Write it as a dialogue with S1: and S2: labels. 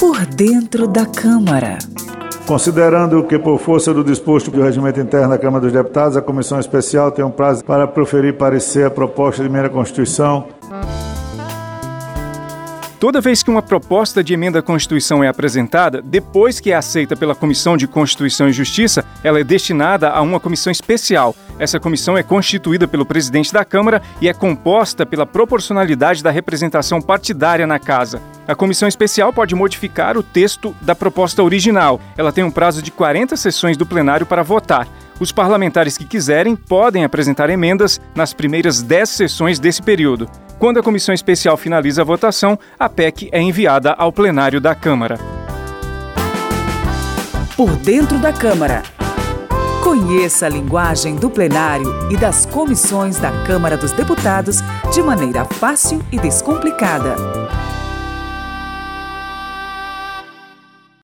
S1: Por dentro da Câmara.
S2: Considerando que, por força do disposto do regimento interno da Câmara dos Deputados, a comissão especial tem um prazo para proferir parecer a proposta de emenda à Constituição
S3: Toda vez que uma proposta de emenda à Constituição é apresentada, depois que é aceita pela Comissão de Constituição e Justiça, ela é destinada a uma comissão especial. Essa comissão é constituída pelo presidente da Câmara e é composta pela proporcionalidade da representação partidária na Casa. A comissão especial pode modificar o texto da proposta original. Ela tem um prazo de 40 sessões do plenário para votar. Os parlamentares que quiserem podem apresentar emendas nas primeiras 10 sessões desse período. Quando a comissão especial finaliza a votação, a PEC é enviada ao plenário da Câmara.
S1: Por dentro da Câmara. Conheça a linguagem do plenário e das comissões da Câmara dos Deputados de maneira fácil e descomplicada.